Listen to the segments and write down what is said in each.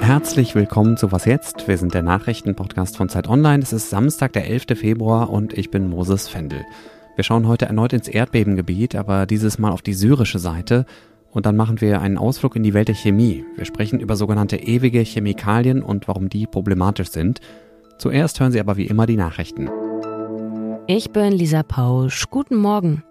Herzlich willkommen zu Was jetzt? Wir sind der Nachrichtenpodcast von Zeit Online. Es ist Samstag, der 11. Februar und ich bin Moses Fendel. Wir schauen heute erneut ins Erdbebengebiet, aber dieses Mal auf die syrische Seite. Und dann machen wir einen Ausflug in die Welt der Chemie. Wir sprechen über sogenannte ewige Chemikalien und warum die problematisch sind. Zuerst hören Sie aber wie immer die Nachrichten. Ich bin Lisa Pausch. Guten Morgen.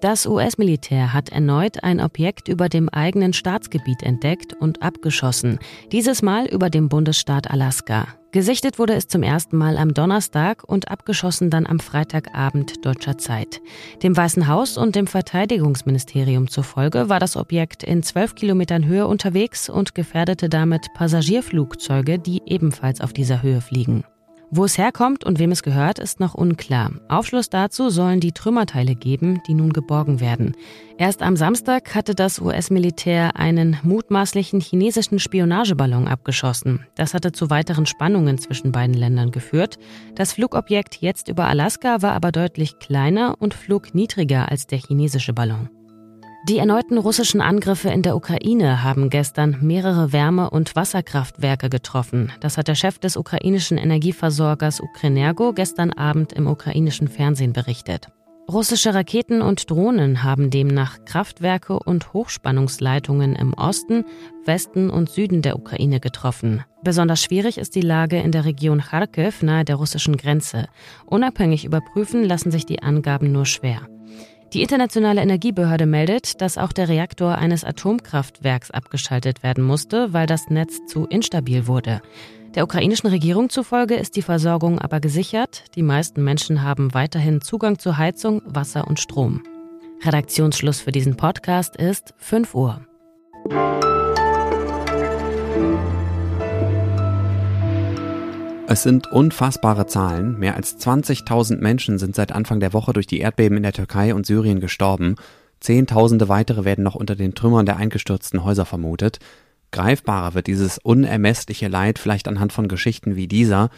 Das US-Militär hat erneut ein Objekt über dem eigenen Staatsgebiet entdeckt und abgeschossen, dieses Mal über dem Bundesstaat Alaska. Gesichtet wurde es zum ersten Mal am Donnerstag und abgeschossen dann am Freitagabend deutscher Zeit. Dem Weißen Haus und dem Verteidigungsministerium zufolge war das Objekt in zwölf Kilometern Höhe unterwegs und gefährdete damit Passagierflugzeuge, die ebenfalls auf dieser Höhe fliegen. Wo es herkommt und wem es gehört, ist noch unklar. Aufschluss dazu sollen die Trümmerteile geben, die nun geborgen werden. Erst am Samstag hatte das US-Militär einen mutmaßlichen chinesischen Spionageballon abgeschossen. Das hatte zu weiteren Spannungen zwischen beiden Ländern geführt. Das Flugobjekt jetzt über Alaska war aber deutlich kleiner und flog niedriger als der chinesische Ballon. Die erneuten russischen Angriffe in der Ukraine haben gestern mehrere Wärme- und Wasserkraftwerke getroffen. Das hat der Chef des ukrainischen Energieversorgers Ukrenergo gestern Abend im ukrainischen Fernsehen berichtet. Russische Raketen und Drohnen haben demnach Kraftwerke und Hochspannungsleitungen im Osten, Westen und Süden der Ukraine getroffen. Besonders schwierig ist die Lage in der Region Kharkiv nahe der russischen Grenze. Unabhängig überprüfen lassen sich die Angaben nur schwer. Die Internationale Energiebehörde meldet, dass auch der Reaktor eines Atomkraftwerks abgeschaltet werden musste, weil das Netz zu instabil wurde. Der ukrainischen Regierung zufolge ist die Versorgung aber gesichert. Die meisten Menschen haben weiterhin Zugang zu Heizung, Wasser und Strom. Redaktionsschluss für diesen Podcast ist 5 Uhr. Es sind unfassbare Zahlen. Mehr als 20.000 Menschen sind seit Anfang der Woche durch die Erdbeben in der Türkei und Syrien gestorben. Zehntausende weitere werden noch unter den Trümmern der eingestürzten Häuser vermutet. Greifbarer wird dieses unermessliche Leid vielleicht anhand von Geschichten wie dieser.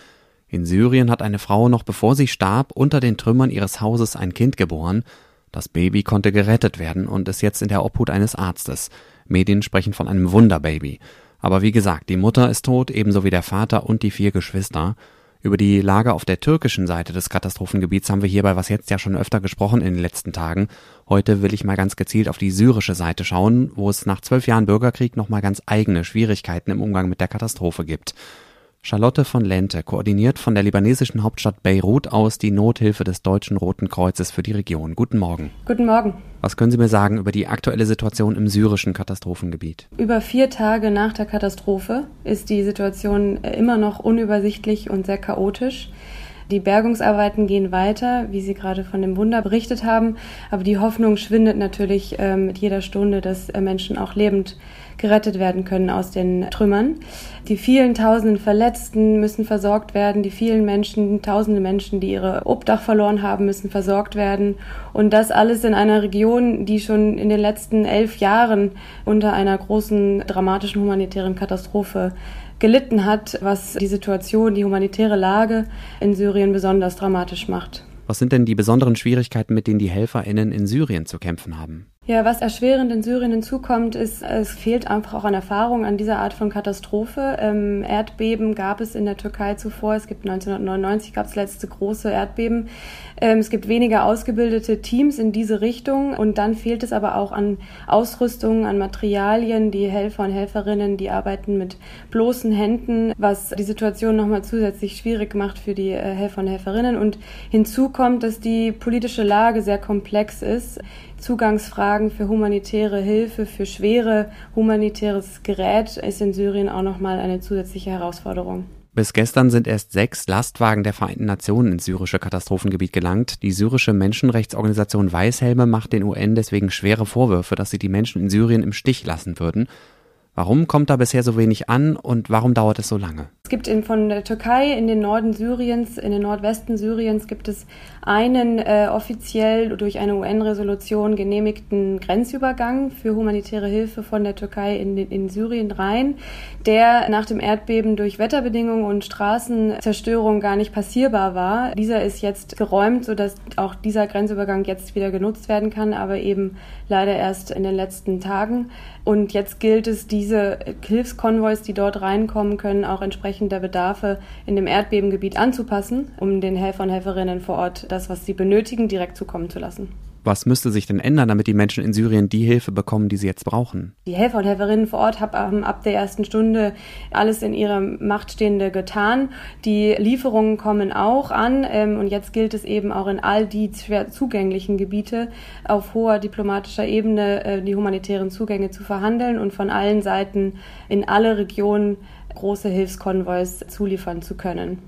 In Syrien hat eine Frau noch bevor sie starb unter den Trümmern ihres Hauses ein Kind geboren. Das Baby konnte gerettet werden und ist jetzt in der Obhut eines Arztes. Medien sprechen von einem Wunderbaby. Aber wie gesagt, die Mutter ist tot, ebenso wie der Vater und die vier Geschwister. Über die Lage auf der türkischen Seite des Katastrophengebiets haben wir hierbei was jetzt ja schon öfter gesprochen in den letzten Tagen. Heute will ich mal ganz gezielt auf die syrische Seite schauen, wo es nach zwölf Jahren Bürgerkrieg nochmal ganz eigene Schwierigkeiten im Umgang mit der Katastrophe gibt. Charlotte von Lente koordiniert von der libanesischen Hauptstadt Beirut aus die Nothilfe des Deutschen Roten Kreuzes für die Region. Guten Morgen. Guten Morgen. Was können Sie mir sagen über die aktuelle Situation im syrischen Katastrophengebiet? Über vier Tage nach der Katastrophe ist die Situation immer noch unübersichtlich und sehr chaotisch. Die Bergungsarbeiten gehen weiter, wie Sie gerade von dem Wunder berichtet haben, aber die Hoffnung schwindet natürlich äh, mit jeder Stunde, dass äh, Menschen auch lebend gerettet werden können aus den Trümmern. Die vielen tausenden Verletzten müssen versorgt werden. Die vielen Menschen, tausende Menschen, die ihre Obdach verloren haben, müssen versorgt werden. Und das alles in einer Region, die schon in den letzten elf Jahren unter einer großen dramatischen humanitären Katastrophe gelitten hat, was die Situation, die humanitäre Lage in Syrien besonders dramatisch macht. Was sind denn die besonderen Schwierigkeiten, mit denen die HelferInnen in Syrien zu kämpfen haben? Ja, was erschwerend in Syrien hinzukommt, ist, es fehlt einfach auch an Erfahrung an dieser Art von Katastrophe. Ähm, Erdbeben gab es in der Türkei zuvor. Es gibt 1999 gab es letzte große Erdbeben. Ähm, es gibt weniger ausgebildete Teams in diese Richtung und dann fehlt es aber auch an Ausrüstung, an Materialien. Die Helfer und Helferinnen, die arbeiten mit bloßen Händen, was die Situation nochmal zusätzlich schwierig macht für die äh, Helfer und Helferinnen. Und hinzu kommt, dass die politische Lage sehr komplex ist. Zugangsfragen für humanitäre Hilfe, für schwere humanitäres Gerät ist in Syrien auch nochmal eine zusätzliche Herausforderung. Bis gestern sind erst sechs Lastwagen der Vereinten Nationen ins syrische Katastrophengebiet gelangt. Die syrische Menschenrechtsorganisation Weißhelme macht den UN deswegen schwere Vorwürfe, dass sie die Menschen in Syrien im Stich lassen würden. Warum kommt da bisher so wenig an und warum dauert es so lange? Gibt in, von der Türkei in den Norden Syriens, in den Nordwesten Syriens gibt es einen äh, offiziell durch eine UN-Resolution genehmigten Grenzübergang für humanitäre Hilfe von der Türkei in, in Syrien rein, der nach dem Erdbeben durch Wetterbedingungen und Straßenzerstörung gar nicht passierbar war. Dieser ist jetzt geräumt, sodass auch dieser Grenzübergang jetzt wieder genutzt werden kann, aber eben leider erst in den letzten Tagen. Und jetzt gilt es, diese Hilfskonvois, die dort reinkommen können, auch entsprechend der Bedarfe in dem Erdbebengebiet anzupassen, um den Helfern und Helferinnen vor Ort das, was sie benötigen, direkt zukommen zu lassen. Was müsste sich denn ändern, damit die Menschen in Syrien die Hilfe bekommen, die sie jetzt brauchen? Die Helfer und Helferinnen vor Ort haben ab der ersten Stunde alles in ihrer Macht Stehende getan. Die Lieferungen kommen auch an ähm, und jetzt gilt es eben auch in all die schwer zugänglichen Gebiete auf hoher diplomatischer Ebene äh, die humanitären Zugänge zu verhandeln und von allen Seiten in alle Regionen große Hilfskonvois zuliefern zu können.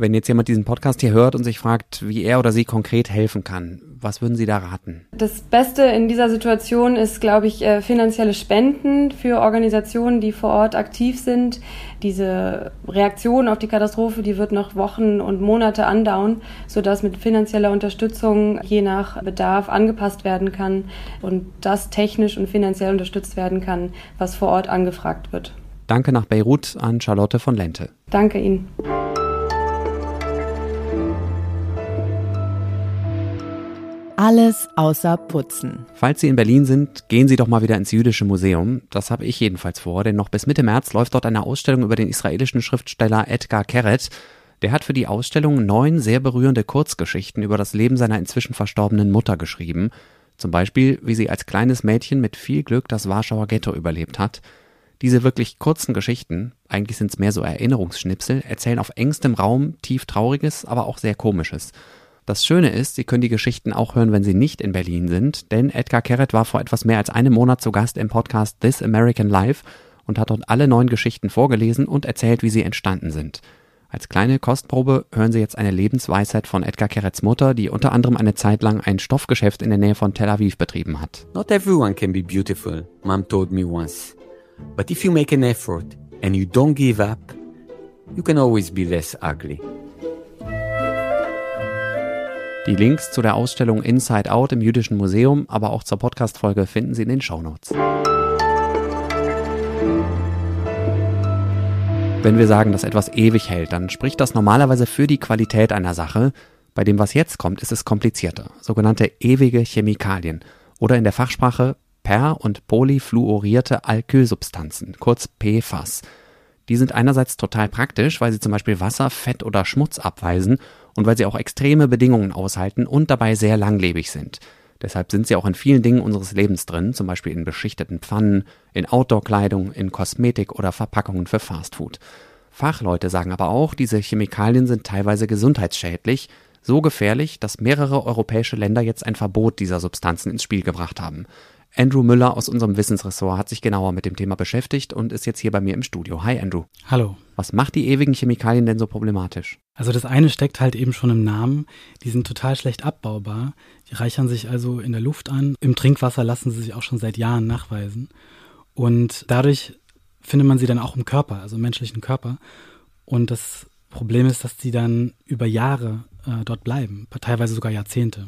Wenn jetzt jemand diesen Podcast hier hört und sich fragt, wie er oder sie konkret helfen kann, was würden Sie da raten? Das Beste in dieser Situation ist, glaube ich, äh, finanzielle Spenden für Organisationen, die vor Ort aktiv sind. Diese Reaktion auf die Katastrophe, die wird noch Wochen und Monate andauern, sodass mit finanzieller Unterstützung je nach Bedarf angepasst werden kann und das technisch und finanziell unterstützt werden kann, was vor Ort angefragt wird. Danke nach Beirut an Charlotte von Lente. Danke Ihnen. Alles außer Putzen. Falls Sie in Berlin sind, gehen Sie doch mal wieder ins Jüdische Museum. Das habe ich jedenfalls vor, denn noch bis Mitte März läuft dort eine Ausstellung über den israelischen Schriftsteller Edgar Keret. Der hat für die Ausstellung neun sehr berührende Kurzgeschichten über das Leben seiner inzwischen verstorbenen Mutter geschrieben. Zum Beispiel, wie sie als kleines Mädchen mit viel Glück das Warschauer Ghetto überlebt hat. Diese wirklich kurzen Geschichten, eigentlich sind es mehr so Erinnerungsschnipsel, erzählen auf engstem Raum tief Trauriges, aber auch sehr Komisches. Das Schöne ist, Sie können die Geschichten auch hören, wenn Sie nicht in Berlin sind, denn Edgar Keret war vor etwas mehr als einem Monat zu Gast im Podcast This American Life und hat dort alle neun Geschichten vorgelesen und erzählt, wie sie entstanden sind. Als kleine Kostprobe hören Sie jetzt eine Lebensweisheit von Edgar Kerets Mutter, die unter anderem eine Zeit lang ein Stoffgeschäft in der Nähe von Tel Aviv betrieben hat. Not everyone can be beautiful, Mom told me once. But if you make an effort and you don't give up, you can always be less ugly. Die Links zu der Ausstellung Inside Out im Jüdischen Museum, aber auch zur Podcast-Folge finden Sie in den Shownotes. Wenn wir sagen, dass etwas ewig hält, dann spricht das normalerweise für die Qualität einer Sache. Bei dem, was jetzt kommt, ist es komplizierter. Sogenannte ewige Chemikalien oder in der Fachsprache per- und polyfluorierte Alkylsubstanzen, kurz PFAS. Die sind einerseits total praktisch, weil sie zum Beispiel Wasser, Fett oder Schmutz abweisen und weil sie auch extreme Bedingungen aushalten und dabei sehr langlebig sind. Deshalb sind sie auch in vielen Dingen unseres Lebens drin, zum Beispiel in beschichteten Pfannen, in Outdoor-Kleidung, in Kosmetik oder Verpackungen für Fastfood. Fachleute sagen aber auch, diese Chemikalien sind teilweise gesundheitsschädlich, so gefährlich, dass mehrere europäische Länder jetzt ein Verbot dieser Substanzen ins Spiel gebracht haben. Andrew Müller aus unserem Wissensressort hat sich genauer mit dem Thema beschäftigt und ist jetzt hier bei mir im Studio. Hi Andrew. Hallo. Was macht die ewigen Chemikalien denn so problematisch? Also das eine steckt halt eben schon im Namen. Die sind total schlecht abbaubar. Die reichern sich also in der Luft an. Im Trinkwasser lassen sie sich auch schon seit Jahren nachweisen. Und dadurch findet man sie dann auch im Körper, also im menschlichen Körper. Und das Problem ist, dass die dann über Jahre äh, dort bleiben, teilweise sogar Jahrzehnte.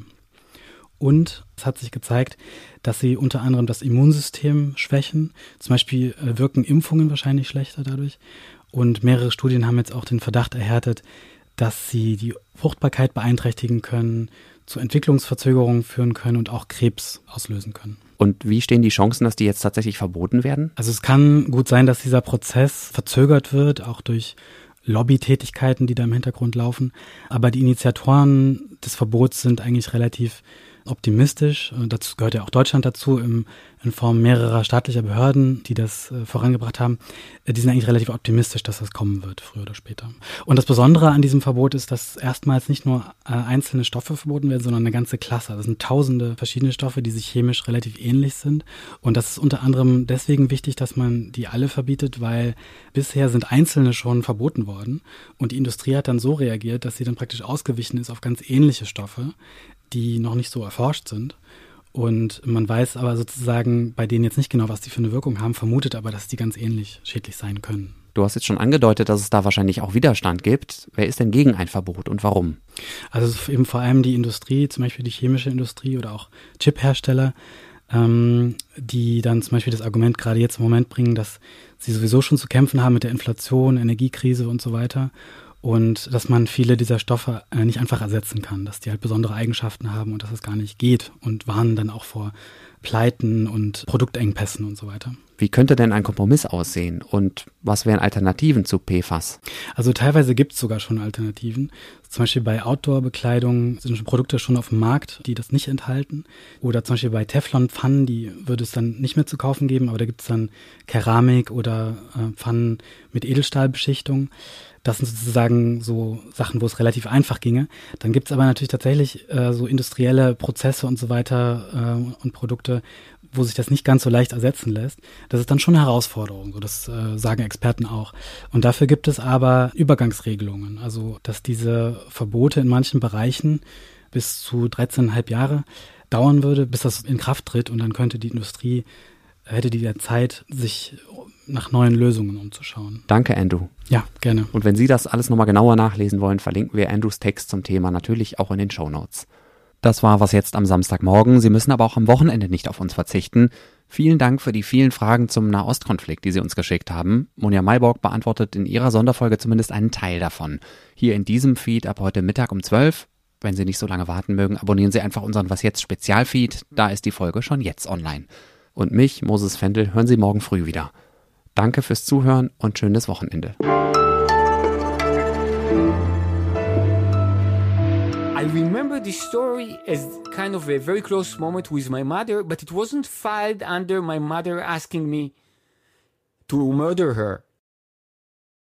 Und es hat sich gezeigt, dass sie unter anderem das Immunsystem schwächen. Zum Beispiel äh, wirken Impfungen wahrscheinlich schlechter dadurch. Und mehrere Studien haben jetzt auch den Verdacht erhärtet, dass sie die Fruchtbarkeit beeinträchtigen können, zu Entwicklungsverzögerungen führen können und auch Krebs auslösen können. Und wie stehen die Chancen, dass die jetzt tatsächlich verboten werden? Also es kann gut sein, dass dieser Prozess verzögert wird, auch durch Lobbytätigkeiten, die da im Hintergrund laufen. Aber die Initiatoren des Verbots sind eigentlich relativ optimistisch. Dazu gehört ja auch Deutschland dazu im, in Form mehrerer staatlicher Behörden, die das äh, vorangebracht haben. Äh, die sind eigentlich relativ optimistisch, dass das kommen wird, früher oder später. Und das Besondere an diesem Verbot ist, dass erstmals nicht nur äh, einzelne Stoffe verboten werden, sondern eine ganze Klasse. Das sind tausende verschiedene Stoffe, die sich chemisch relativ ähnlich sind. Und das ist unter anderem deswegen wichtig, dass man die alle verbietet, weil bisher sind einzelne schon verboten worden. Und die Industrie hat dann so reagiert, dass sie dann praktisch ausgewichen ist auf ganz ähnliche Stoffe, die noch nicht so erforscht sind. Und man weiß aber sozusagen bei denen jetzt nicht genau, was die für eine Wirkung haben, vermutet aber, dass die ganz ähnlich schädlich sein können. Du hast jetzt schon angedeutet, dass es da wahrscheinlich auch Widerstand gibt. Wer ist denn gegen ein Verbot und warum? Also eben vor allem die Industrie, zum Beispiel die chemische Industrie oder auch Chiphersteller, ähm, die dann zum Beispiel das Argument gerade jetzt im Moment bringen, dass sie sowieso schon zu kämpfen haben mit der Inflation, Energiekrise und so weiter. Und dass man viele dieser Stoffe äh, nicht einfach ersetzen kann, dass die halt besondere Eigenschaften haben und dass es gar nicht geht und warnen dann auch vor Pleiten und Produktengpässen und so weiter. Wie könnte denn ein Kompromiss aussehen und was wären Alternativen zu PFAS? Also teilweise gibt es sogar schon Alternativen. Zum Beispiel bei Outdoor-Bekleidung sind Produkte schon auf dem Markt, die das nicht enthalten. Oder zum Beispiel bei Teflon-Pfannen, die würde es dann nicht mehr zu kaufen geben, aber da gibt es dann Keramik oder äh, Pfannen mit Edelstahlbeschichtung. Das sind sozusagen so Sachen, wo es relativ einfach ginge. Dann gibt es aber natürlich tatsächlich äh, so industrielle Prozesse und so weiter äh, und Produkte, wo sich das nicht ganz so leicht ersetzen lässt. Das ist dann schon eine Herausforderung, so das äh, sagen Experten auch. Und dafür gibt es aber Übergangsregelungen, also dass diese Verbote in manchen Bereichen bis zu 13,5 Jahre dauern würde, bis das in Kraft tritt und dann könnte die Industrie, hätte die Zeit, sich nach neuen Lösungen umzuschauen. Danke, Andrew. Ja, gerne. Und wenn Sie das alles nochmal genauer nachlesen wollen, verlinken wir Andrews Text zum Thema natürlich auch in den Show Notes. Das war was jetzt am Samstagmorgen. Sie müssen aber auch am Wochenende nicht auf uns verzichten. Vielen Dank für die vielen Fragen zum Nahostkonflikt, die Sie uns geschickt haben. Monja Mayborg beantwortet in ihrer Sonderfolge zumindest einen Teil davon. Hier in diesem Feed ab heute Mittag um 12. Wenn Sie nicht so lange warten mögen, abonnieren Sie einfach unseren Was jetzt Spezialfeed. Da ist die Folge schon jetzt online. Und mich, Moses Fendel, hören Sie morgen früh wieder. Danke fürs Zuhören und schönes Wochenende. I remember this story as kind of a very close moment with my mother, but it wasn't filed under my mother asking me to murder her.